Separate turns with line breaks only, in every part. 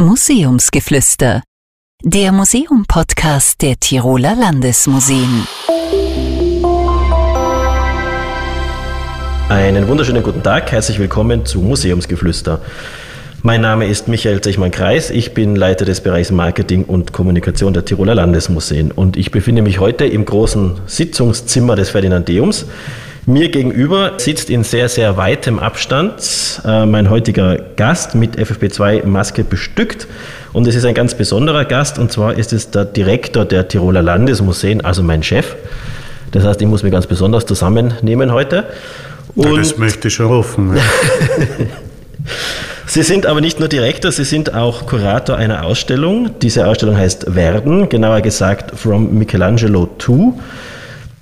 Museumsgeflüster, der Museum-Podcast der Tiroler Landesmuseen.
Einen wunderschönen guten Tag, herzlich willkommen zu Museumsgeflüster. Mein Name ist Michael Zechmann-Kreis, ich bin Leiter des Bereichs Marketing und Kommunikation der Tiroler Landesmuseen und ich befinde mich heute im großen Sitzungszimmer des Ferdinandeums. Mir gegenüber sitzt in sehr, sehr weitem Abstand äh, mein heutiger Gast mit FFP2-Maske bestückt. Und es ist ein ganz besonderer Gast, und zwar ist es der Direktor der Tiroler Landesmuseen, also mein Chef. Das heißt, ich muss mich ganz besonders zusammennehmen heute.
Und ja, das möchte ich schon hoffen. Ja.
Sie sind aber nicht nur Direktor, Sie sind auch Kurator einer Ausstellung. Diese Ausstellung heißt Werden, genauer gesagt From Michelangelo to.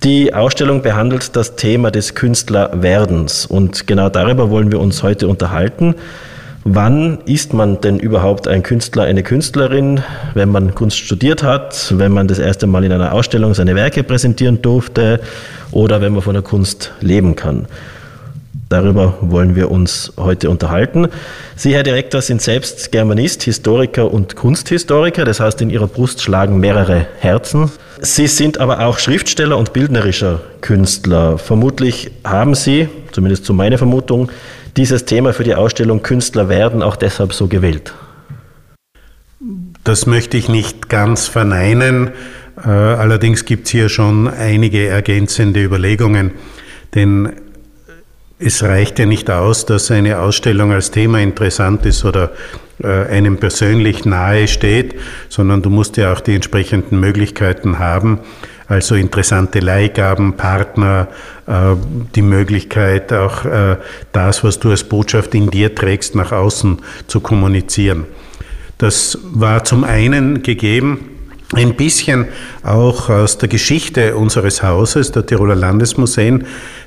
Die Ausstellung behandelt das Thema des Künstlerwerdens und genau darüber wollen wir uns heute unterhalten. Wann ist man denn überhaupt ein Künstler, eine Künstlerin, wenn man Kunst studiert hat, wenn man das erste Mal in einer Ausstellung seine Werke präsentieren durfte oder wenn man von der Kunst leben kann? Darüber wollen wir uns heute unterhalten. Sie, Herr Direktor, sind selbst Germanist, Historiker und Kunsthistoriker. Das heißt, in Ihrer Brust schlagen mehrere Herzen. Sie sind aber auch Schriftsteller und bildnerischer Künstler. Vermutlich haben Sie, zumindest zu meiner Vermutung, dieses Thema für die Ausstellung Künstler werden auch deshalb so gewählt.
Das möchte ich nicht ganz verneinen. Äh, allerdings gibt es hier schon einige ergänzende Überlegungen. Denn es reicht ja nicht aus, dass eine Ausstellung als Thema interessant ist oder äh, einem persönlich nahe steht, sondern du musst ja auch die entsprechenden Möglichkeiten haben, also interessante Leihgaben, Partner, äh, die Möglichkeit auch äh, das, was du als Botschaft in dir trägst, nach außen zu kommunizieren. Das war zum einen gegeben, ein bisschen auch aus der Geschichte unseres Hauses, der Tiroler Landesmuseen,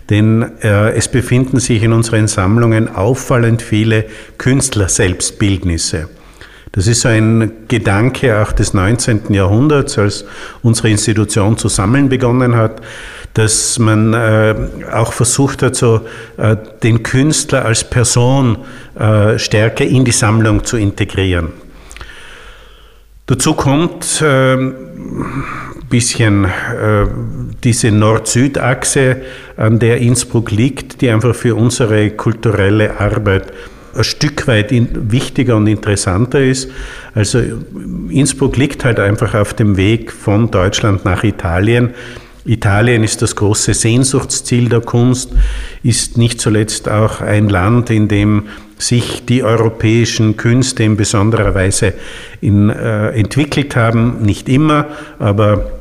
denn äh, es befinden sich in unseren Sammlungen auffallend viele Künstler-Selbstbildnisse. Das ist so ein Gedanke auch des 19. Jahrhunderts, als unsere Institution zu sammeln begonnen hat, dass man äh, auch versucht hat, so äh, den Künstler als Person äh, stärker in die Sammlung zu integrieren. Dazu kommt äh, bisschen äh, diese Nord-Süd-Achse, an der Innsbruck liegt, die einfach für unsere kulturelle Arbeit ein Stück weit in, wichtiger und interessanter ist. Also Innsbruck liegt halt einfach auf dem Weg von Deutschland nach Italien. Italien ist das große Sehnsuchtsziel der Kunst, ist nicht zuletzt auch ein Land, in dem sich die europäischen Künste in besonderer Weise in, äh, entwickelt haben. Nicht immer, aber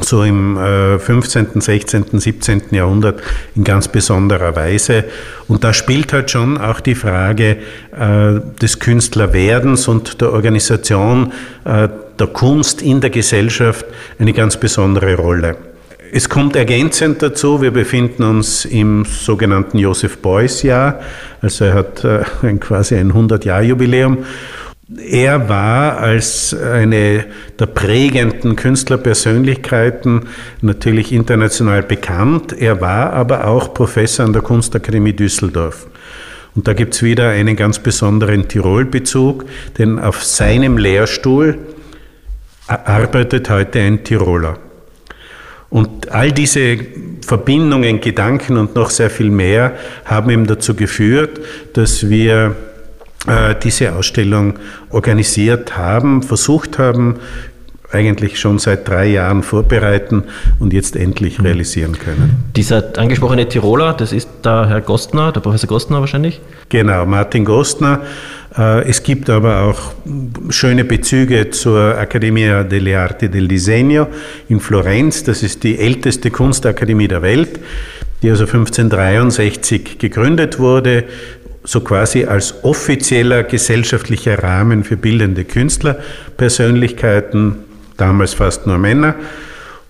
so im äh, 15., 16., 17. Jahrhundert in ganz besonderer Weise. Und da spielt halt schon auch die Frage äh, des Künstlerwerdens und der Organisation äh, der Kunst in der Gesellschaft eine ganz besondere Rolle. Es kommt ergänzend dazu, wir befinden uns im sogenannten Joseph Beuys Jahr, also er hat äh, ein, quasi ein 100-Jahr-Jubiläum. Er war als eine der prägenden Künstlerpersönlichkeiten natürlich international bekannt. Er war aber auch Professor an der Kunstakademie Düsseldorf. Und da gibt es wieder einen ganz besonderen Tirol-Bezug, denn auf seinem Lehrstuhl arbeitet heute ein Tiroler. Und all diese Verbindungen, Gedanken und noch sehr viel mehr haben ihm dazu geführt, dass wir äh, diese Ausstellung organisiert haben, versucht haben, eigentlich schon seit drei Jahren vorbereiten und jetzt endlich mhm. realisieren können.
Dieser angesprochene Tiroler, das ist der Herr Gostner, der Professor Gostner wahrscheinlich?
Genau, Martin Gostner. Äh, es gibt aber auch schöne Bezüge zur Accademia delle Arti del Disegno in Florenz. Das ist die älteste Kunstakademie der Welt, die also 1563 gegründet wurde, so quasi als offizieller gesellschaftlicher Rahmen für bildende Künstlerpersönlichkeiten, damals fast nur Männer.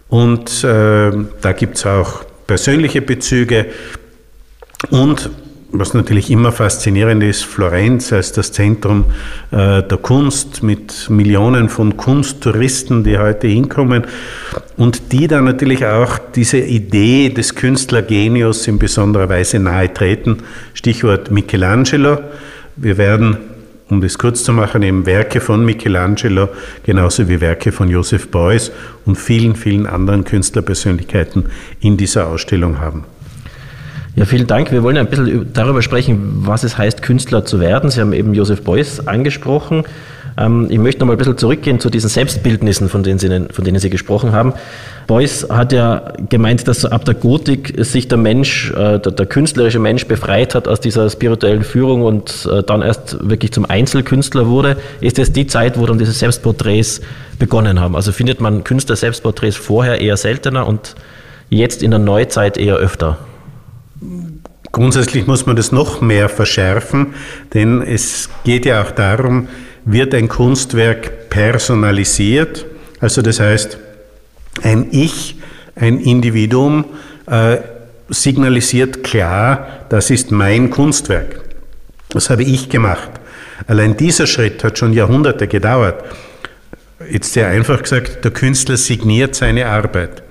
Und äh, da gibt es auch persönliche Bezüge und was natürlich immer faszinierend ist, Florenz als das Zentrum äh, der Kunst mit Millionen von Kunsttouristen, die heute hinkommen und die dann natürlich auch diese Idee des Künstlergenius in besonderer Weise nahe treten. Stichwort Michelangelo. Wir werden um das kurz zu machen, eben Werke von Michelangelo, genauso wie Werke von Joseph Beuys und vielen, vielen anderen Künstlerpersönlichkeiten in dieser Ausstellung haben.
Ja, vielen Dank. Wir wollen ein bisschen darüber sprechen, was es heißt, Künstler zu werden. Sie haben eben Joseph Beuys angesprochen. Ähm, ich möchte noch mal ein bisschen zurückgehen zu diesen Selbstbildnissen, von denen, Sie, von denen Sie gesprochen haben. Beuys hat ja gemeint, dass ab der Gotik sich der Mensch, äh, der, der künstlerische Mensch befreit hat aus dieser spirituellen Führung und äh, dann erst wirklich zum Einzelkünstler wurde. Ist es die Zeit, wo dann diese Selbstporträts begonnen haben? Also findet man Künstler-Selbstporträts vorher eher seltener und jetzt in der Neuzeit eher öfter?
Grundsätzlich muss man das noch mehr verschärfen, denn es geht ja auch darum, wird ein Kunstwerk personalisiert, also das heißt, ein Ich, ein Individuum äh, signalisiert klar, das ist mein Kunstwerk. Das habe ich gemacht. Allein dieser Schritt hat schon Jahrhunderte gedauert. Jetzt sehr einfach gesagt, der Künstler signiert seine Arbeit.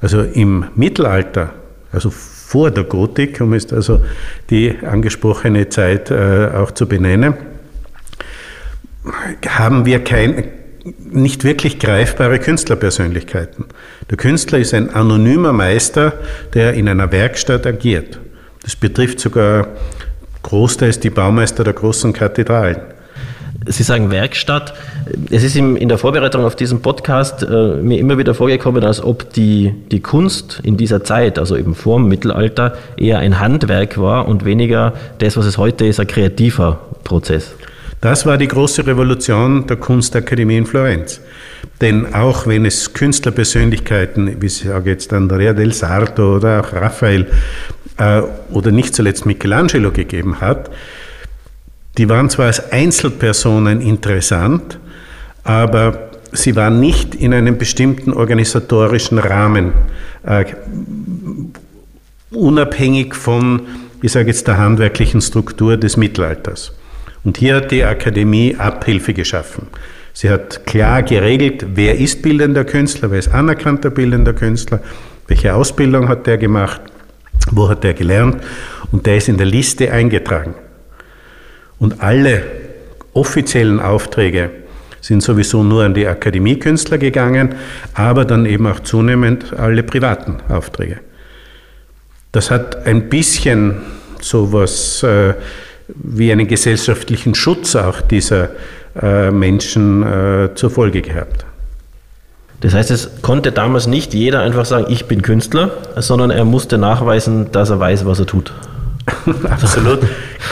Also im Mittelalter, also vor der Gotik, um es also die angesprochene Zeit äh, auch zu benennen, haben wir kein, nicht wirklich greifbare Künstlerpersönlichkeiten. Der Künstler ist ein anonymer Meister, der in einer Werkstatt agiert. Das betrifft sogar großteils die Baumeister der großen Kathedralen.
Sie sagen Werkstatt. Es ist in der Vorbereitung auf diesen Podcast äh, mir immer wieder vorgekommen, als ob die, die Kunst in dieser Zeit, also eben vor dem Mittelalter, eher ein Handwerk war und weniger das, was es heute ist, ein kreativer Prozess.
Das war die große Revolution der Kunstakademie in Florenz. Denn auch wenn es Künstlerpersönlichkeiten, wie ich sage jetzt Andrea del Sarto oder auch Raphael äh, oder nicht zuletzt Michelangelo gegeben hat, die waren zwar als Einzelpersonen interessant, aber sie waren nicht in einem bestimmten organisatorischen Rahmen äh, unabhängig von, ich sage jetzt, der handwerklichen Struktur des Mittelalters. Und hier hat die Akademie Abhilfe geschaffen. Sie hat klar geregelt, wer ist bildender Künstler, wer ist anerkannter bildender Künstler, welche Ausbildung hat der gemacht, wo hat der gelernt und der ist in der Liste eingetragen. Und alle offiziellen Aufträge sind sowieso nur an die Akademiekünstler gegangen, aber dann eben auch zunehmend alle privaten Aufträge. Das hat ein bisschen sowas äh, wie einen gesellschaftlichen Schutz auch dieser äh, Menschen äh, zur Folge gehabt.
Das heißt, es konnte damals nicht jeder einfach sagen, ich bin Künstler, sondern er musste nachweisen, dass er weiß, was er tut.
Absolut.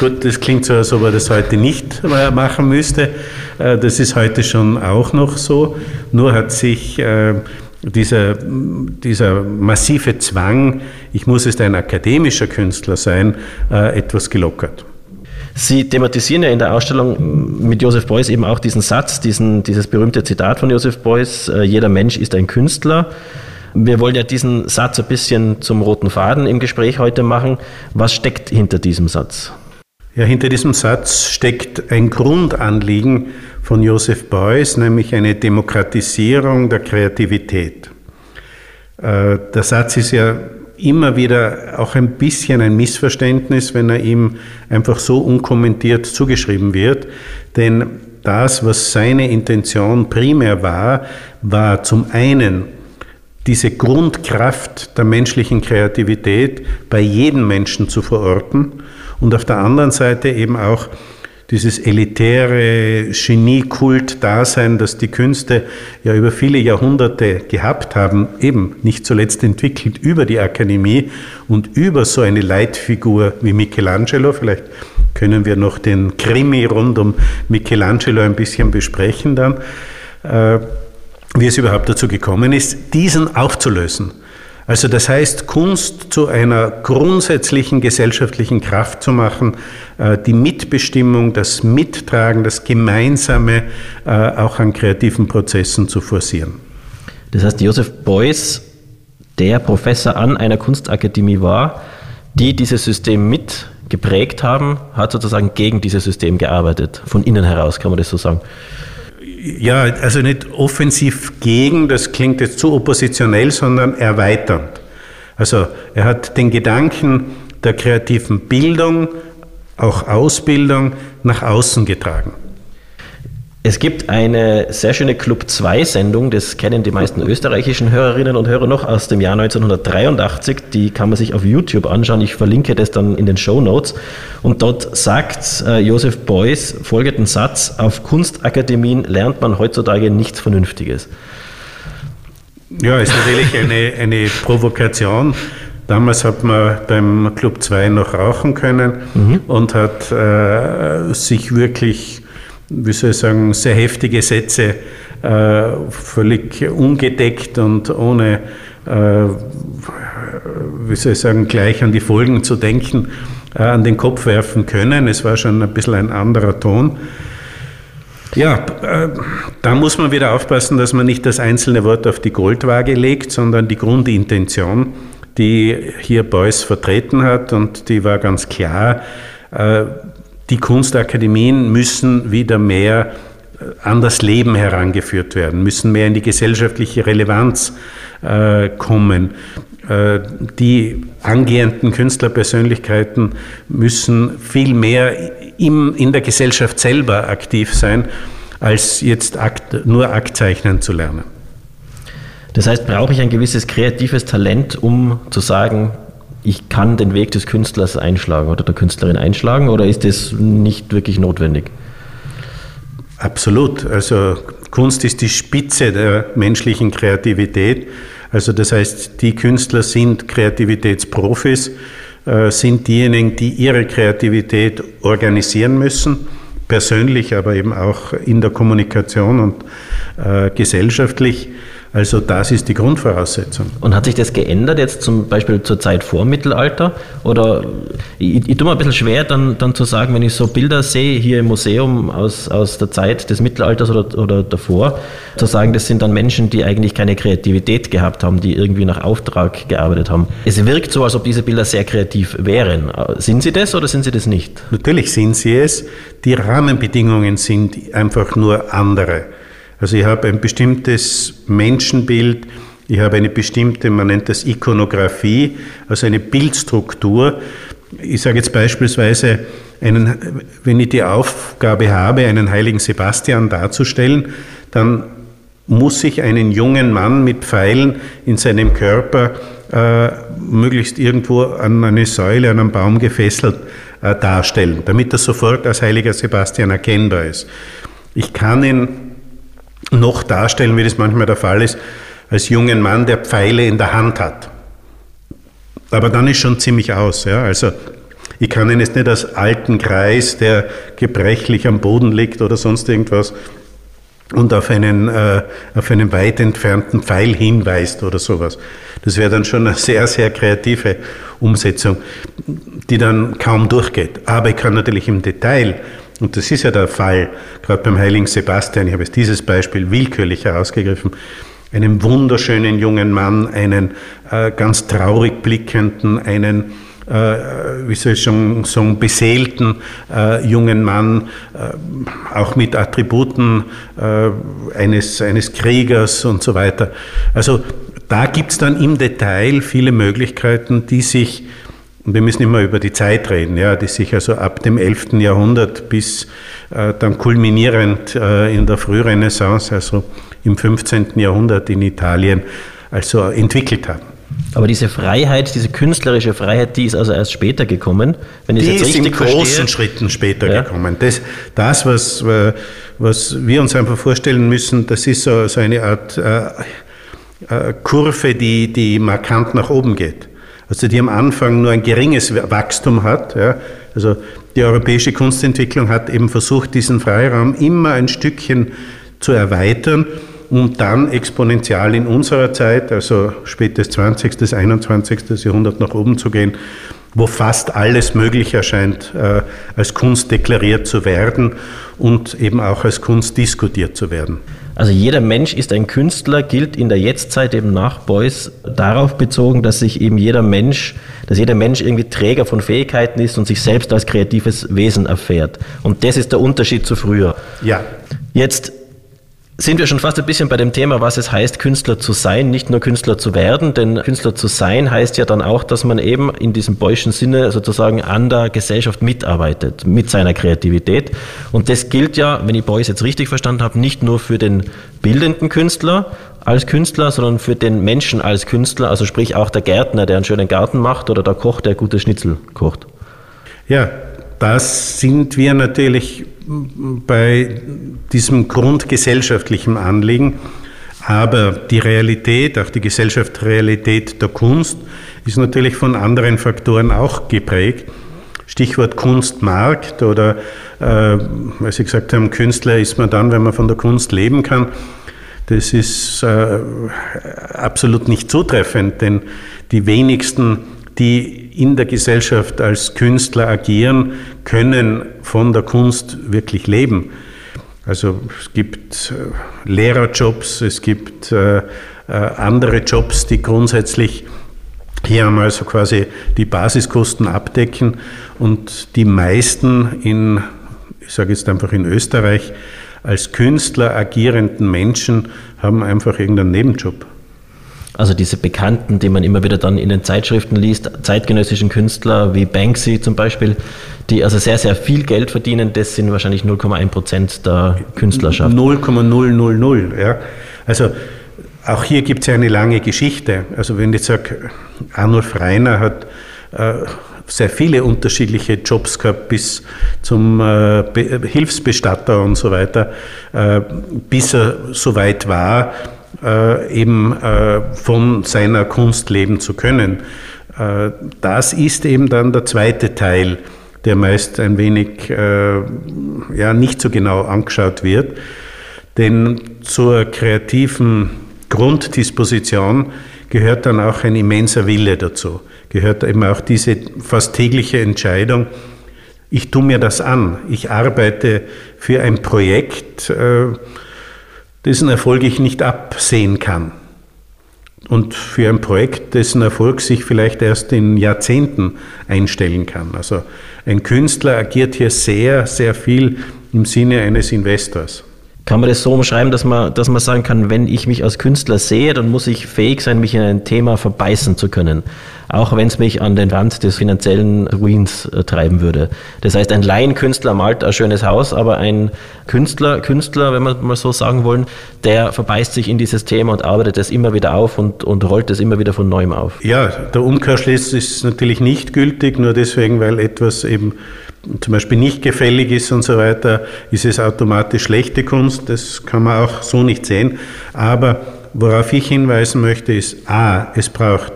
Gut, das klingt so, als ob er das heute nicht machen müsste. Äh, das ist heute schon auch noch so. Nur hat sich äh, dieser, dieser massive Zwang, ich muss jetzt ein akademischer Künstler sein, äh, etwas gelockert.
Sie thematisieren ja in der Ausstellung mit Joseph Beuys eben auch diesen Satz, diesen, dieses berühmte Zitat von Joseph Beuys, jeder Mensch ist ein Künstler. Wir wollen ja diesen Satz ein bisschen zum roten Faden im Gespräch heute machen. Was steckt hinter diesem Satz?
Ja, hinter diesem Satz steckt ein Grundanliegen von Joseph Beuys, nämlich eine Demokratisierung der Kreativität. Äh, der Satz ist ja immer wieder auch ein bisschen ein Missverständnis, wenn er ihm einfach so unkommentiert zugeschrieben wird. Denn das, was seine Intention primär war, war zum einen diese Grundkraft der menschlichen Kreativität bei jedem Menschen zu verorten und auf der anderen Seite eben auch dieses elitäre Geniekult-Dasein, das die Künste ja über viele Jahrhunderte gehabt haben, eben nicht zuletzt entwickelt über die Akademie und über so eine Leitfigur wie Michelangelo. Vielleicht können wir noch den Krimi rund um Michelangelo ein bisschen besprechen dann. Äh, wie es überhaupt dazu gekommen ist, diesen aufzulösen. Also das heißt, Kunst zu einer grundsätzlichen gesellschaftlichen Kraft zu machen, äh, die Mitbestimmung, das Mittragen, das Gemeinsame äh, auch an kreativen Prozessen zu forcieren.
Das heißt, Josef Beuys, der Professor an einer Kunstakademie war, die dieses System mit geprägt haben, hat sozusagen gegen dieses System gearbeitet. Von innen heraus kann man das so sagen.
Ja, also nicht offensiv gegen, das klingt jetzt zu oppositionell, sondern erweiternd. Also er hat den Gedanken der kreativen Bildung auch Ausbildung nach außen getragen.
Es gibt eine sehr schöne Club 2 Sendung, das kennen die meisten österreichischen Hörerinnen und Hörer noch aus dem Jahr 1983. Die kann man sich auf YouTube anschauen. Ich verlinke das dann in den Show Notes. Und dort sagt äh, Josef Beuys folgenden Satz: Auf Kunstakademien lernt man heutzutage nichts Vernünftiges.
Ja, ist natürlich eine, eine Provokation. Damals hat man beim Club 2 noch rauchen können mhm. und hat äh, sich wirklich wie soll ich sagen, sehr heftige Sätze, äh, völlig ungedeckt und ohne, äh, wie soll ich sagen, gleich an die Folgen zu denken, äh, an den Kopf werfen können. Es war schon ein bisschen ein anderer Ton. Ja, da muss man wieder aufpassen, dass man nicht das einzelne Wort auf die Goldwaage legt, sondern die Grundintention, die hier Beuys vertreten hat und die war ganz klar, die Kunstakademien müssen wieder mehr äh, an das Leben herangeführt werden, müssen mehr in die gesellschaftliche Relevanz äh, kommen. Äh, die angehenden Künstlerpersönlichkeiten müssen viel mehr im, in der Gesellschaft selber aktiv sein, als jetzt Akt, nur Aktzeichnen zu lernen.
Das heißt, brauche ich ein gewisses kreatives Talent, um zu sagen, ich kann den Weg des Künstlers einschlagen oder der Künstlerin einschlagen oder ist das nicht wirklich notwendig?
Absolut. Also Kunst ist die Spitze der menschlichen Kreativität. Also das heißt, die Künstler sind Kreativitätsprofis, äh, sind diejenigen, die ihre Kreativität organisieren müssen, persönlich, aber eben auch in der Kommunikation und äh, gesellschaftlich. Also das ist die Grundvoraussetzung.
Und hat sich das geändert jetzt zum Beispiel zur Zeit vor Mittelalter? Oder ich, ich tue mir ein bisschen schwer, dann, dann zu sagen, wenn ich so Bilder sehe hier im Museum aus, aus der Zeit des Mittelalters oder, oder davor, zu sagen, das sind dann Menschen, die eigentlich keine Kreativität gehabt haben, die irgendwie nach Auftrag gearbeitet haben. Es wirkt so, als ob diese Bilder sehr kreativ wären. Sind sie das oder sind sie das nicht?
Natürlich sind sie es. Die Rahmenbedingungen sind einfach nur andere. Also ich habe ein bestimmtes Menschenbild, ich habe eine bestimmte, man nennt das Ikonografie, also eine Bildstruktur. Ich sage jetzt beispielsweise, einen, wenn ich die Aufgabe habe, einen heiligen Sebastian darzustellen, dann muss ich einen jungen Mann mit Pfeilen in seinem Körper äh, möglichst irgendwo an eine Säule, an einen Baum gefesselt äh, darstellen, damit er sofort als heiliger Sebastian erkennbar ist. Ich kann ihn noch darstellen, wie das manchmal der Fall ist, als jungen Mann, der Pfeile in der Hand hat. Aber dann ist schon ziemlich aus. Ja? Also ich kann ihn jetzt nicht als alten Kreis, der gebrechlich am Boden liegt oder sonst irgendwas und auf einen, äh, auf einen weit entfernten Pfeil hinweist oder sowas. Das wäre dann schon eine sehr, sehr kreative Umsetzung, die dann kaum durchgeht. Aber ich kann natürlich im Detail und das ist ja der Fall, gerade beim heiligen Sebastian, ich habe jetzt dieses Beispiel willkürlich herausgegriffen, einen wunderschönen jungen Mann, einen äh, ganz traurig blickenden, einen, äh, wie soll ich sagen, beseelten äh, jungen Mann, äh, auch mit Attributen äh, eines, eines Kriegers und so weiter. Also da gibt es dann im Detail viele Möglichkeiten, die sich und wir müssen immer über die Zeit reden, ja, die sich also ab dem 11. Jahrhundert bis äh, dann kulminierend äh, in der Frührenaissance, also im 15. Jahrhundert in Italien, also entwickelt haben.
Aber diese Freiheit, diese künstlerische Freiheit, die ist also erst später gekommen.
Wenn die ist in großen verstehe. Schritten später ja. gekommen. Das, das was, äh, was wir uns einfach vorstellen müssen, das ist so, so eine Art äh, äh, Kurve, die, die markant nach oben geht also die am Anfang nur ein geringes Wachstum hat. Ja. Also die europäische Kunstentwicklung hat eben versucht, diesen Freiraum immer ein Stückchen zu erweitern, um dann exponentiell in unserer Zeit, also spätes 20., 21. Jahrhundert nach oben zu gehen, wo fast alles möglich erscheint, äh, als Kunst deklariert zu werden und eben auch als Kunst diskutiert zu werden.
Also jeder Mensch ist ein Künstler, gilt in der Jetztzeit eben nach Beuys darauf bezogen, dass sich eben jeder Mensch, dass jeder Mensch irgendwie Träger von Fähigkeiten ist und sich selbst als kreatives Wesen erfährt. Und das ist der Unterschied zu früher.
Ja.
Jetzt sind wir schon fast ein bisschen bei dem Thema, was es heißt, Künstler zu sein, nicht nur Künstler zu werden. Denn Künstler zu sein heißt ja dann auch, dass man eben in diesem Beuschen Sinne sozusagen an der Gesellschaft mitarbeitet, mit seiner Kreativität. Und das gilt ja, wenn ich Beuys jetzt richtig verstanden habe, nicht nur für den bildenden Künstler als Künstler, sondern für den Menschen als Künstler, also sprich auch der Gärtner, der einen schönen Garten macht oder der Koch, der gute Schnitzel kocht.
Ja, das sind wir natürlich bei diesem grundgesellschaftlichen Anliegen. Aber die Realität, auch die Gesellschaftsrealität der Kunst, ist natürlich von anderen Faktoren auch geprägt. Stichwort Kunstmarkt oder, äh, weil Sie gesagt haben, Künstler ist man dann, wenn man von der Kunst leben kann. Das ist äh, absolut nicht zutreffend, denn die wenigsten, die in der Gesellschaft als Künstler agieren, können von der Kunst wirklich leben. Also es gibt äh, Lehrerjobs, es gibt äh, äh, andere Jobs, die grundsätzlich hier einmal so quasi die Basiskosten abdecken und die meisten in, ich sage jetzt einfach in Österreich, als Künstler agierenden Menschen haben einfach irgendeinen Nebenjob.
Also diese Bekannten, die man immer wieder dann in den Zeitschriften liest, zeitgenössischen Künstler wie Banksy zum Beispiel, die also sehr, sehr viel Geld verdienen, das sind wahrscheinlich 0,1 Prozent der Künstlerschaft.
0,000, ja. Also auch hier gibt es ja eine lange Geschichte. Also wenn ich sage, Arnulf Reiner hat äh, sehr viele unterschiedliche Jobs gehabt, bis zum äh, Hilfsbestatter und so weiter, äh, bis er so weit war, äh, eben äh, von seiner Kunst leben zu können. Äh, das ist eben dann der zweite Teil, der meist ein wenig ja, nicht so genau angeschaut wird. Denn zur kreativen Grunddisposition gehört dann auch ein immenser Wille dazu. Gehört eben auch diese fast tägliche Entscheidung, ich tue mir das an, ich arbeite für ein Projekt, dessen Erfolg ich nicht absehen kann. Und für ein Projekt, dessen Erfolg sich vielleicht erst in Jahrzehnten einstellen kann. Also ein Künstler agiert hier sehr, sehr viel im Sinne eines Investors.
Kann man das so umschreiben, dass man, dass man sagen kann, wenn ich mich als Künstler sehe, dann muss ich fähig sein, mich in ein Thema verbeißen zu können auch wenn es mich an den Rand des finanziellen Ruins äh, treiben würde. Das heißt, ein Laienkünstler malt ein schönes Haus, aber ein Künstler, Künstler, wenn wir mal so sagen wollen, der verbeißt sich in dieses Thema und arbeitet es immer wieder auf und, und rollt es immer wieder von neuem auf.
Ja, der Umkehrschluss ist natürlich nicht gültig, nur deswegen, weil etwas eben zum Beispiel nicht gefällig ist und so weiter, ist es automatisch schlechte Kunst. Das kann man auch so nicht sehen. Aber worauf ich hinweisen möchte, ist, a, es braucht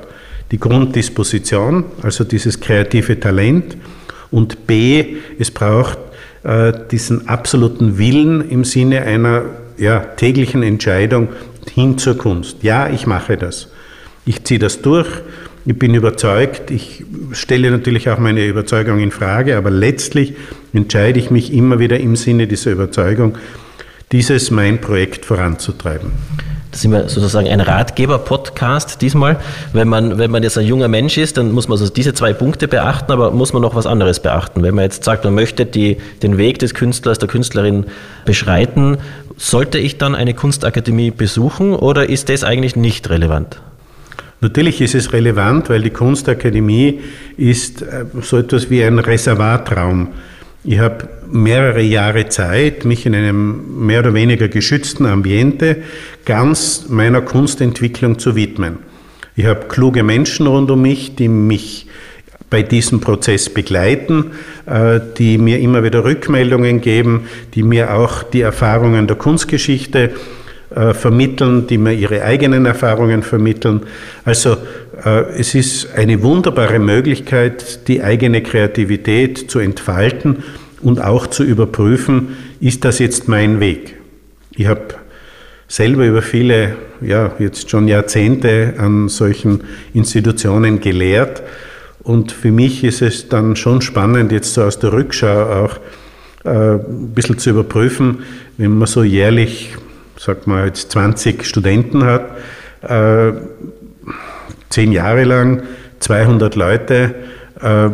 die Grunddisposition, also dieses kreative Talent, und B, es braucht äh, diesen absoluten Willen im Sinne einer ja, täglichen Entscheidung hin zur Kunst. Ja, ich mache das. Ich ziehe das durch. Ich bin überzeugt. Ich stelle natürlich auch meine Überzeugung in Frage, aber letztlich entscheide ich mich immer wieder im Sinne dieser Überzeugung, dieses mein Projekt voranzutreiben.
Das sind wir sozusagen ein Ratgeber-Podcast diesmal. Wenn man, wenn man jetzt ein junger Mensch ist, dann muss man also diese zwei Punkte beachten, aber muss man noch was anderes beachten. Wenn man jetzt sagt, man möchte die, den Weg des Künstlers, der Künstlerin beschreiten, sollte ich dann eine Kunstakademie besuchen oder ist das eigentlich nicht relevant?
Natürlich ist es relevant, weil die Kunstakademie ist äh, so etwas wie ein Reservatraum. Ich habe mehrere Jahre Zeit, mich in einem mehr oder weniger geschützten Ambiente ganz meiner Kunstentwicklung zu widmen. Ich habe kluge Menschen rund um mich, die mich bei diesem Prozess begleiten, äh, die mir immer wieder Rückmeldungen geben, die mir auch die Erfahrungen der Kunstgeschichte äh, vermitteln, die mir ihre eigenen Erfahrungen vermitteln. Also äh, es ist eine wunderbare Möglichkeit, die eigene Kreativität zu entfalten und auch zu überprüfen, ist das jetzt mein Weg? Ich habe selber über viele, ja, jetzt schon Jahrzehnte an solchen Institutionen gelehrt. Und für mich ist es dann schon spannend, jetzt so aus der Rückschau auch äh, ein bisschen zu überprüfen, wenn man so jährlich, sagt man jetzt 20 Studenten hat, äh, zehn Jahre lang, 200 Leute, äh,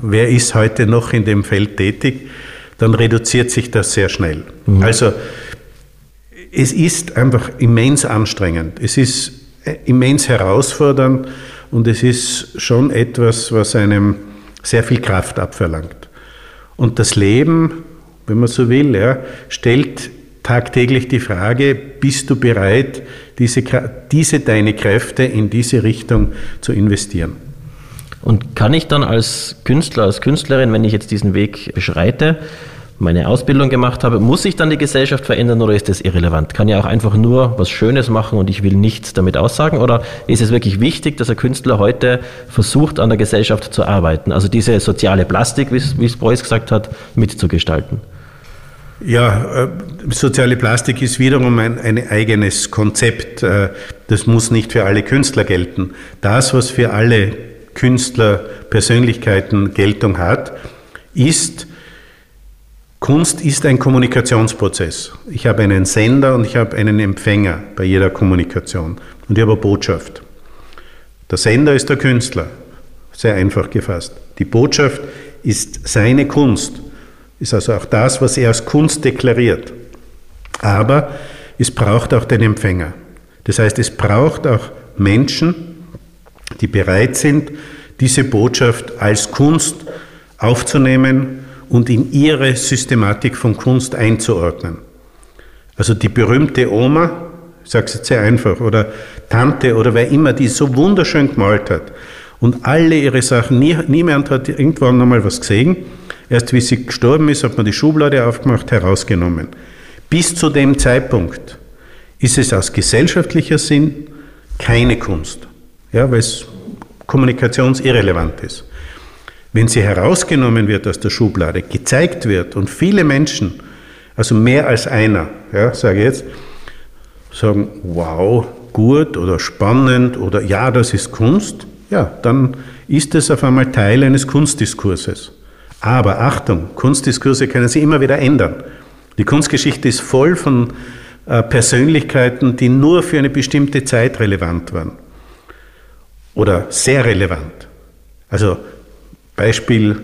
wer ist heute noch in dem Feld tätig, dann reduziert sich das sehr schnell. Mhm. Also es ist einfach immens anstrengend. Es ist äh, immens herausfordernd und es ist schon etwas, was einem sehr viel Kraft abverlangt. Und das Leben, wenn man so will, ja, stellt tagtäglich die Frage, bist du bereit, diese, diese deine Kräfte in diese Richtung zu investieren?
Und kann ich dann als Künstler, als Künstlerin, wenn ich jetzt diesen Weg beschreite, meine Ausbildung gemacht habe, muss sich dann die Gesellschaft verändern oder ist das irrelevant? Kann ja auch einfach nur was Schönes machen und ich will nichts damit aussagen? Oder ist es wirklich wichtig, dass ein Künstler heute versucht, an der Gesellschaft zu arbeiten? Also diese soziale Plastik, wie es Beuys gesagt hat, mitzugestalten?
Ja, äh, soziale Plastik ist wiederum ein, ein eigenes Konzept. Äh, das muss nicht für alle Künstler gelten. Das, was für alle Künstlerpersönlichkeiten Geltung hat, ist, Kunst ist ein Kommunikationsprozess. Ich habe einen Sender und ich habe einen Empfänger bei jeder Kommunikation. Und ich habe eine Botschaft. Der Sender ist der Künstler, sehr einfach gefasst. Die Botschaft ist seine Kunst, ist also auch das, was er als Kunst deklariert. Aber es braucht auch den Empfänger. Das heißt, es braucht auch Menschen, die bereit sind, diese Botschaft als Kunst aufzunehmen und in ihre Systematik von Kunst einzuordnen. Also die berühmte Oma, ich sage es jetzt sehr einfach, oder Tante oder wer immer, die so wunderschön gemalt hat und alle ihre Sachen, nie, niemand hat irgendwann nochmal was gesehen. Erst wie sie gestorben ist, hat man die Schublade aufgemacht, herausgenommen. Bis zu dem Zeitpunkt ist es aus gesellschaftlicher Sinn keine Kunst, ja, weil es kommunikationsirrelevant ist. Wenn sie herausgenommen wird aus der Schublade, gezeigt wird und viele Menschen, also mehr als einer, ja, sage ich jetzt, sagen, wow, gut oder spannend oder ja, das ist Kunst, ja, dann ist es auf einmal Teil eines Kunstdiskurses. Aber Achtung, Kunstdiskurse können sich immer wieder ändern. Die Kunstgeschichte ist voll von äh, Persönlichkeiten, die nur für eine bestimmte Zeit relevant waren. Oder sehr relevant. Also Beispiel,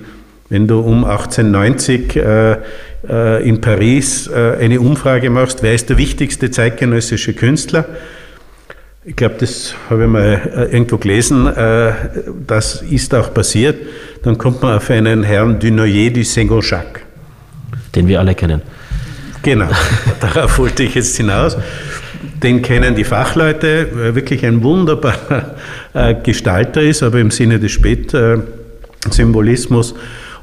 wenn du um 1890 äh, äh, in Paris äh, eine Umfrage machst, wer ist der wichtigste zeitgenössische Künstler? Ich glaube, das habe ich mal äh, irgendwo gelesen, äh, das ist auch passiert. Dann kommt man auf einen Herrn Dunoyer du Sengon-Jacques.
Den wir alle kennen.
Genau, darauf wollte ich jetzt hinaus. Den kennen die Fachleute, wirklich ein wunderbarer Gestalter ist, aber im Sinne des Spät Symbolismus.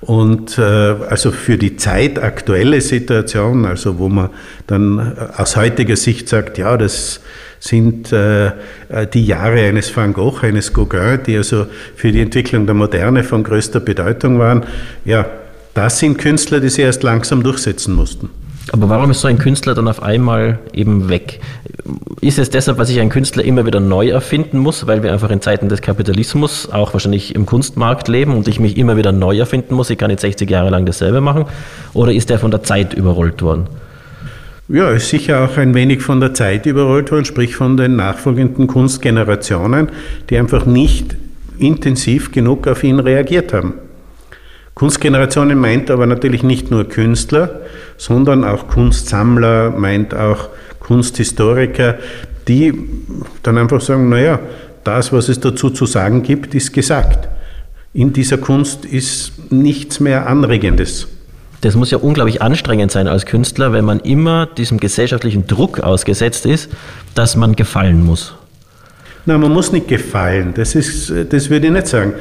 Und äh, also für die zeitaktuelle Situation, also wo man dann äh, aus heutiger Sicht sagt, ja, das sind äh, die Jahre eines Van Gogh, eines Gauguin, die also für die Entwicklung der Moderne von größter Bedeutung waren, ja, das sind Künstler, die sie erst langsam durchsetzen mussten.
Aber warum ist so ein Künstler dann auf einmal eben weg? Ist es deshalb, weil sich ein Künstler immer wieder neu erfinden muss, weil wir einfach in Zeiten des Kapitalismus auch wahrscheinlich im Kunstmarkt leben und ich mich immer wieder neu erfinden muss? Ich kann nicht 60 Jahre lang dasselbe machen. Oder ist der von der Zeit überrollt worden?
Ja, ist sicher auch ein wenig von der Zeit überrollt worden, sprich von den nachfolgenden Kunstgenerationen, die einfach nicht intensiv genug auf ihn reagiert haben. Kunstgenerationen meint aber natürlich nicht nur Künstler, sondern auch Kunstsammler, meint auch Kunsthistoriker, die dann einfach sagen, naja, das, was es dazu zu sagen gibt, ist gesagt. In dieser Kunst ist nichts mehr Anregendes.
Das muss ja unglaublich anstrengend sein als Künstler, wenn man immer diesem gesellschaftlichen Druck ausgesetzt ist, dass man gefallen muss.
Nein, man muss nicht gefallen, das, ist, das würde ich nicht sagen.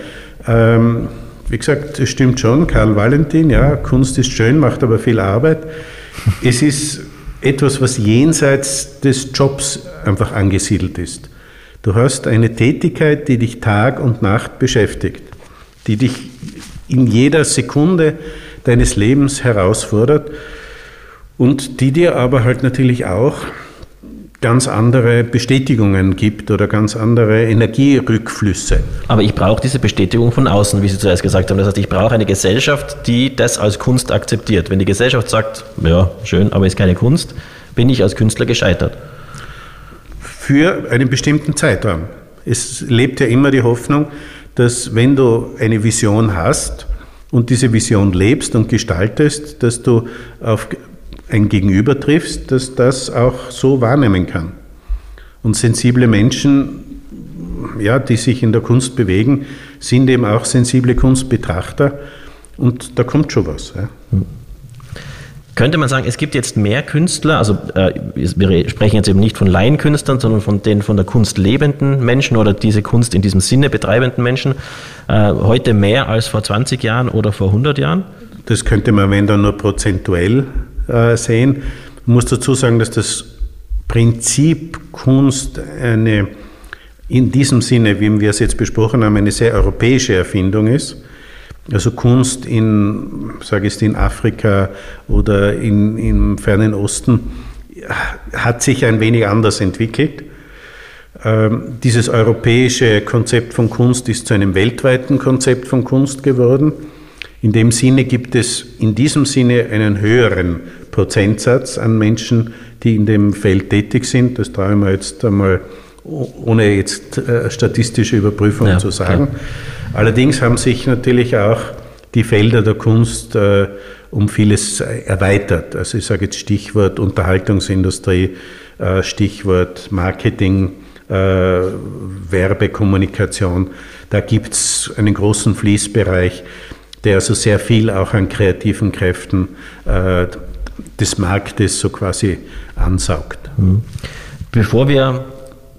Ähm, wie gesagt, es stimmt schon, Karl Valentin, ja, Kunst ist schön, macht aber viel Arbeit. es ist etwas, was jenseits des Jobs einfach angesiedelt ist. Du hast eine Tätigkeit, die dich Tag und Nacht beschäftigt, die dich in jeder Sekunde deines Lebens herausfordert und die dir aber halt natürlich auch ganz andere Bestätigungen gibt oder ganz andere Energierückflüsse.
Aber ich brauche diese Bestätigung von außen, wie Sie zuerst gesagt haben. Das heißt, ich brauche eine Gesellschaft, die das als Kunst akzeptiert. Wenn die Gesellschaft sagt, ja, schön, aber ist keine Kunst, bin ich als Künstler gescheitert.
Für einen bestimmten Zeitraum. Es lebt ja immer die Hoffnung, dass wenn du eine Vision hast und diese Vision lebst und gestaltest, dass du auf ein Gegenüber triffst, das das auch so wahrnehmen kann. Und sensible Menschen, ja, die sich in der Kunst bewegen, sind eben auch sensible Kunstbetrachter und da kommt schon was. Ja.
Könnte man sagen, es gibt jetzt mehr Künstler, also äh, wir sprechen jetzt eben nicht von Laienkünstlern, sondern von den von der Kunst lebenden Menschen oder diese Kunst in diesem Sinne betreibenden Menschen, heute mehr als vor 20 Jahren oder vor 100 Jahren?
Das könnte man, wenn dann nur prozentuell äh, sehen. Ich muss dazu sagen, dass das Prinzip Kunst eine, in diesem Sinne, wie wir es jetzt besprochen haben, eine sehr europäische Erfindung ist. Also Kunst in, sage ich in Afrika oder in, im fernen Osten hat sich ein wenig anders entwickelt. Ähm, dieses europäische Konzept von Kunst ist zu einem weltweiten Konzept von Kunst geworden. In dem Sinne gibt es in diesem Sinne einen höheren Prozentsatz an Menschen, die in dem Feld tätig sind. Das traue ich mir jetzt einmal, ohne jetzt äh, statistische Überprüfung ja, zu sagen. Klar. Allerdings haben sich natürlich auch die Felder der Kunst äh, um vieles erweitert. Also ich sage jetzt Stichwort Unterhaltungsindustrie, äh, Stichwort Marketing, äh, Werbekommunikation. Da gibt es einen großen Fließbereich, der also sehr viel auch an kreativen Kräften äh, des Marktes so quasi ansaugt. Mhm.
Bevor wir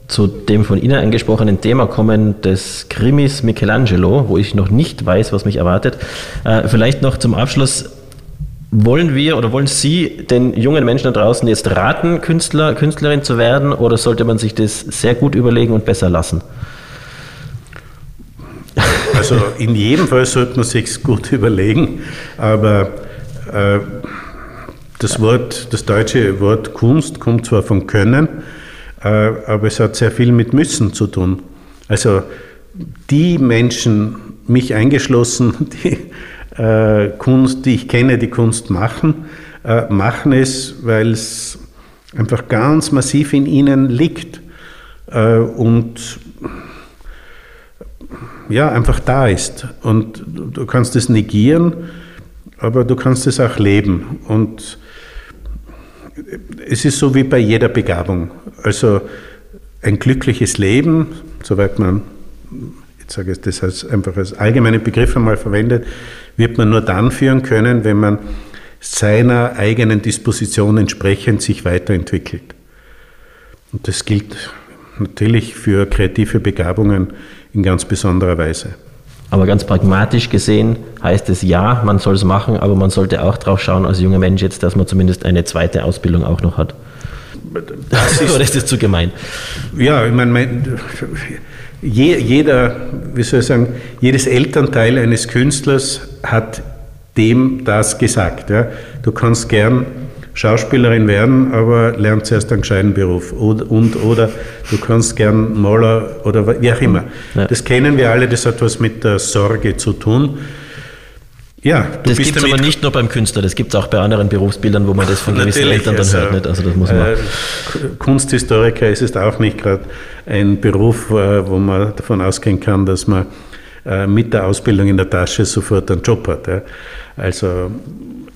zu dem von Ihnen angesprochenen Thema kommen, des Krimis Michelangelo, wo ich noch nicht weiß, was mich erwartet. Äh, vielleicht noch zum Abschluss. Wollen wir oder wollen Sie den jungen Menschen da draußen jetzt raten, Künstler, Künstlerin zu werden oder sollte man sich das sehr gut überlegen und besser lassen?
Also in jedem Fall sollte man sich gut überlegen, aber äh, das Wort, das deutsche Wort Kunst kommt zwar von Können, äh, aber es hat sehr viel mit Müssen zu tun. Also die Menschen, mich eingeschlossen, die äh, Kunst, die ich kenne, die Kunst machen, äh, machen es, weil es einfach ganz massiv in ihnen liegt und ja, einfach da ist. Und du kannst es negieren, aber du kannst es auch leben. Und es ist so wie bei jeder Begabung. Also ein glückliches Leben, soweit man, sage das als, einfach als allgemeinen Begriff einmal verwendet, wird man nur dann führen können, wenn man seiner eigenen Disposition entsprechend sich weiterentwickelt. Und das gilt natürlich für kreative Begabungen in ganz besonderer Weise.
Aber ganz pragmatisch gesehen heißt es ja, man soll es machen, aber man sollte auch drauf schauen als junger Mensch jetzt, dass man zumindest eine zweite Ausbildung auch noch hat. Das ist, Oder ist das zu gemein?
Ja, ich meine, jeder, wie soll ich sagen, jedes Elternteil eines Künstlers hat dem das gesagt. Ja. Du kannst gern Schauspielerin werden, aber lernt zuerst einen gescheiten Beruf. Und, und, oder du kannst gern Maler oder wie auch immer. Ja. Das kennen wir alle, das hat was mit der Sorge zu tun.
Ja, das gibt es aber nicht nur beim Künstler, das gibt es auch bei anderen Berufsbildern, wo man das von gewissen Eltern dann also, hört. Nicht? Also das muss man äh,
Kunsthistoriker ist es auch nicht gerade ein Beruf, äh, wo man davon ausgehen kann, dass man äh, mit der Ausbildung in der Tasche sofort einen Job hat. Ja. Also,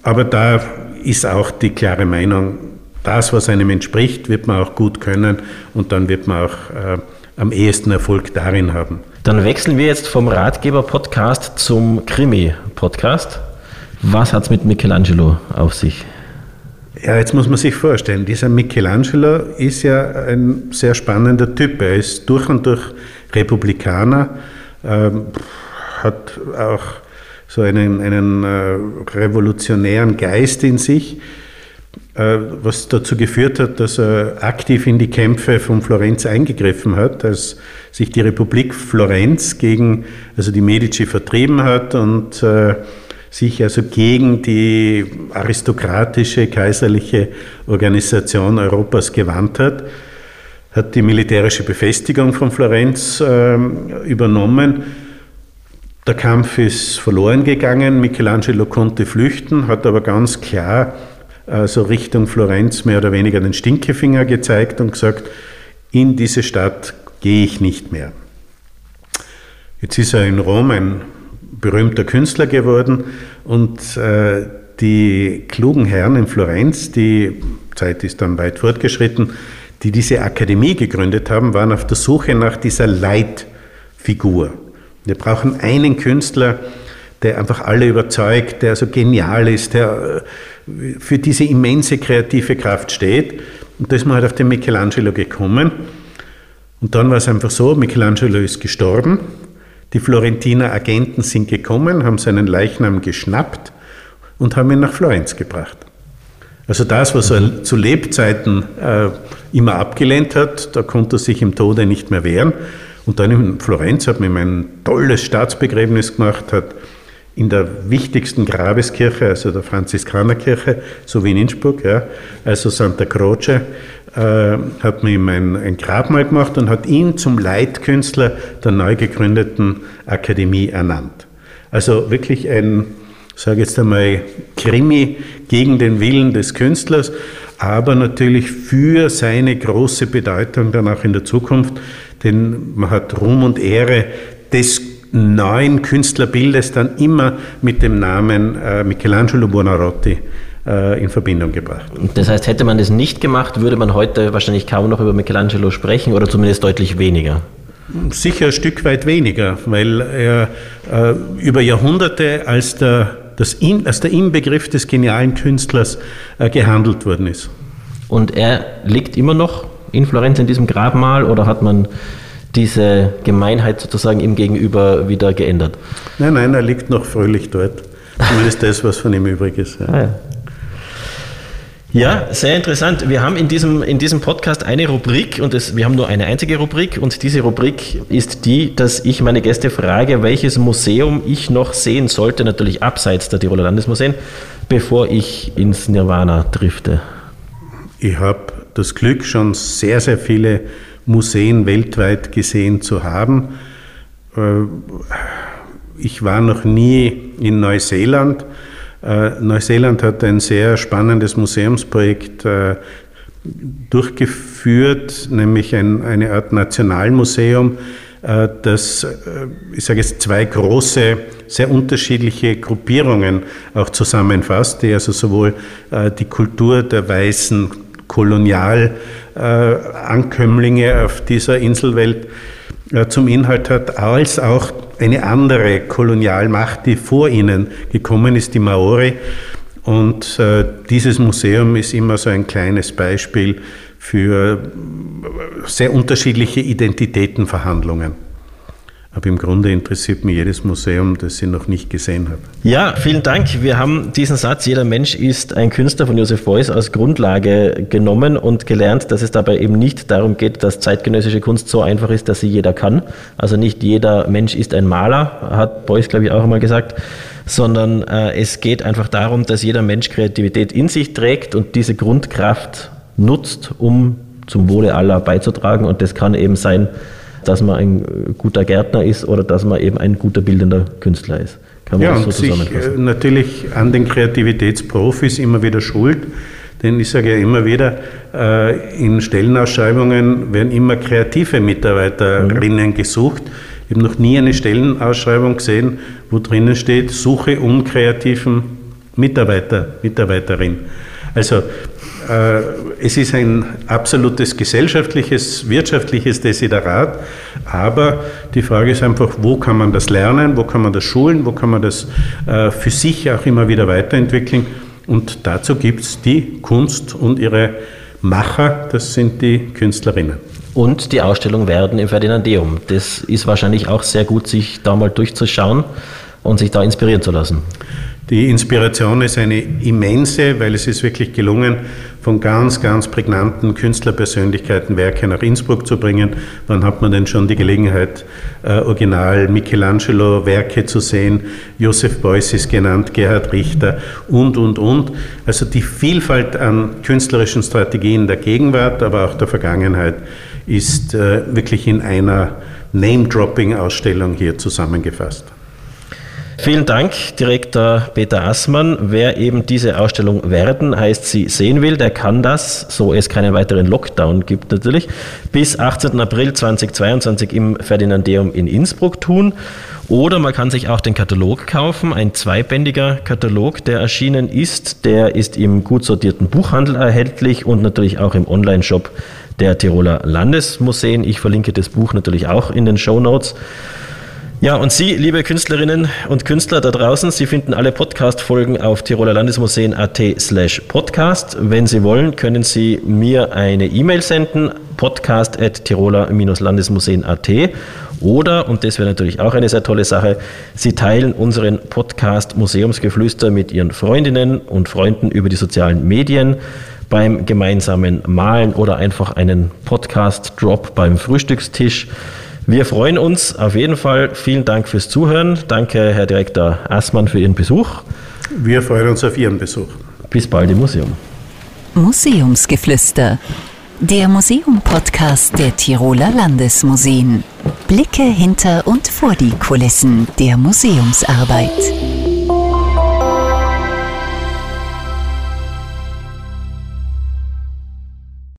aber da ist auch die klare Meinung, das, was einem entspricht, wird man auch gut können und dann wird man auch äh, am ehesten Erfolg darin haben.
Dann wechseln wir jetzt vom Ratgeber-Podcast zum Krimi-Podcast. Was hat es mit Michelangelo auf sich?
Ja, jetzt muss man sich vorstellen, dieser Michelangelo ist ja ein sehr spannender Typ. Er ist durch und durch Republikaner, ähm, hat auch so einen, einen äh, revolutionären Geist in sich, was dazu geführt hat, dass er aktiv in die Kämpfe von Florenz eingegriffen hat, als sich die Republik Florenz gegen, also die Medici vertrieben hat und äh, sich also gegen die aristokratische kaiserliche Organisation Europas gewandt hat, hat die militärische Befestigung von Florenz äh, übernommen der Kampf ist verloren gegangen. Michelangelo konnte flüchten, hat aber ganz klar also Richtung Florenz mehr oder weniger den Stinkefinger gezeigt und gesagt, in diese Stadt gehe ich nicht mehr. Jetzt ist er in Rom ein berühmter Künstler geworden und äh, die klugen Herren in Florenz, die Zeit ist dann weit fortgeschritten, die diese Akademie gegründet haben, waren auf der Suche nach dieser Leitfigur. Wir brauchen einen Künstler, der einfach alle überzeugt, der so genial ist, der äh, für diese immense kreative Kraft steht. Und da ist man halt auf den Michelangelo gekommen. Und dann war es einfach so, Michelangelo ist gestorben, die Florentiner Agenten sind gekommen, haben seinen Leichnam geschnappt und haben ihn nach Florenz gebracht. Also das, was er zu Lebzeiten äh, immer abgelehnt hat, da konnte er sich im Tode nicht mehr wehren. Und dann in Florenz hat man ihm ein tolles Staatsbegräbnis gemacht, hat in der wichtigsten Grabeskirche, also der Franziskanerkirche, so wie in Innsbruck, ja, also Santa Croce, äh, hat man ihm ein, ein, Grabmal gemacht und hat ihn zum Leitkünstler der neu gegründeten Akademie ernannt. Also wirklich ein, sage jetzt einmal, Krimi gegen den Willen des Künstlers, aber natürlich für seine große Bedeutung dann auch in der Zukunft, denn man hat Ruhm und Ehre des neuen Künstlerbildes dann immer mit dem Namen äh, Michelangelo Buonarroti äh, in Verbindung gebracht.
Das heißt, hätte man das nicht gemacht, würde man heute wahrscheinlich kaum noch über Michelangelo sprechen oder zumindest deutlich weniger.
Sicher ein Stück weit weniger, weil er äh, über Jahrhunderte als der, das in, als der Inbegriff des genialen Künstlers äh, gehandelt worden ist.
Und er liegt immer noch in Florenz in diesem Grabmal oder hat man diese Gemeinheit sozusagen ihm gegenüber wieder geändert?
Nein, nein, er liegt noch fröhlich dort. Zumindest das, was von ihm übrig ist. Ja. Ah, ja.
Ja, sehr interessant. Wir haben in diesem, in diesem Podcast eine Rubrik und es, wir haben nur eine einzige Rubrik und diese Rubrik ist die, dass ich meine Gäste frage, welches Museum ich noch sehen sollte, natürlich abseits der Tiroler Landesmuseen, bevor ich ins Nirvana drifte.
Ich habe das Glück, schon sehr, sehr viele Museen weltweit gesehen zu haben. Äh, ich war noch nie in Neuseeland. Äh, Neuseeland hat ein sehr spannendes Museumsprojekt äh, durchgeführt, nämlich ein, eine Art Nationalmuseum, das, ich sage jetzt, zwei große, sehr unterschiedliche Gruppierungen auch zusammenfasst, die also sowohl die Kultur der weißen Kolonialankömmlinge auf dieser Inselwelt äh, zum Inhalt hat, als auch eine andere Kolonialmacht, die vor ihnen gekommen ist, die Maori. Und äh, dieses Museum ist immer so ein kleines Beispiel für sehr unterschiedliche Identitätenverhandlungen. Aber im Grunde interessiert mich jedes Museum, das ich noch nicht gesehen habe.
Ja, vielen Dank. Wir haben diesen Satz, jeder Mensch ist ein Künstler von Josef Beuys als Grundlage genommen und gelernt, dass es dabei eben nicht darum geht, dass zeitgenössische Kunst so einfach ist, dass sie jeder kann. Also nicht jeder Mensch ist ein Maler, hat Beuys, glaube ich, auch einmal gesagt, sondern äh, es geht einfach darum, dass jeder Mensch Kreativität in sich trägt und diese Grundkraft nutzt, um zum Wohle aller beizutragen. Und das kann eben sein, dass man ein guter Gärtner ist oder dass man eben ein guter bildender Künstler ist.
Kann man ja, das so zusammenfassen? Sich, äh, natürlich an den Kreativitätsprofis immer wieder schuld. Denn ich sage ja immer wieder, äh, in Stellenausschreibungen werden immer kreative Mitarbeiterinnen mhm. gesucht. Ich habe noch nie eine Stellenausschreibung gesehen, wo drinnen steht, suche unkreativen Mitarbeiter, Mitarbeiterin. Also äh, es ist ein absolutes gesellschaftliches, wirtschaftliches Desiderat, aber die Frage ist einfach, wo kann man das lernen, wo kann man das schulen, wo kann man das äh, für sich auch immer wieder weiterentwickeln. Und dazu gibt es die Kunst und ihre Macher, das sind die Künstlerinnen.
Und die Ausstellung Werden im Ferdinandeum. Das ist wahrscheinlich auch sehr gut, sich da mal durchzuschauen und sich da inspirieren zu lassen.
Die Inspiration ist eine immense, weil es ist wirklich gelungen, von ganz, ganz prägnanten Künstlerpersönlichkeiten Werke nach Innsbruck zu bringen. Wann hat man denn schon die Gelegenheit, äh, Original Michelangelo Werke zu sehen? Josef Beuys ist genannt, Gerhard Richter und, und, und. Also die Vielfalt an künstlerischen Strategien der Gegenwart, aber auch der Vergangenheit ist äh, wirklich in einer Name-Dropping-Ausstellung hier zusammengefasst.
Vielen Dank, Direktor Peter Assmann. Wer eben diese Ausstellung Werden heißt sie sehen will, der kann das, so es keinen weiteren Lockdown gibt natürlich, bis 18. April 2022 im Ferdinandeum in Innsbruck tun. Oder man kann sich auch den Katalog kaufen, ein zweibändiger Katalog, der erschienen ist. Der ist im gut sortierten Buchhandel erhältlich und natürlich auch im Online-Shop der Tiroler Landesmuseen. Ich verlinke das Buch natürlich auch in den Show Notes. Ja, und Sie, liebe Künstlerinnen und Künstler da draußen, Sie finden alle Podcast-Folgen auf tirolerlandesmuseen.at slash podcast. Wenn Sie wollen, können Sie mir eine E-Mail senden, podcast at tiroler-landesmuseen.at oder, und das wäre natürlich auch eine sehr tolle Sache, Sie teilen unseren Podcast Museumsgeflüster mit Ihren Freundinnen und Freunden über die sozialen Medien beim gemeinsamen Malen oder einfach einen Podcast-Drop beim Frühstückstisch. Wir freuen uns auf jeden Fall. Vielen Dank fürs Zuhören. Danke, Herr Direktor Assmann, für Ihren Besuch.
Wir freuen uns auf Ihren Besuch.
Bis bald im Museum.
Museumsgeflüster. Der Museum-Podcast der Tiroler Landesmuseen. Blicke hinter und vor die Kulissen der Museumsarbeit.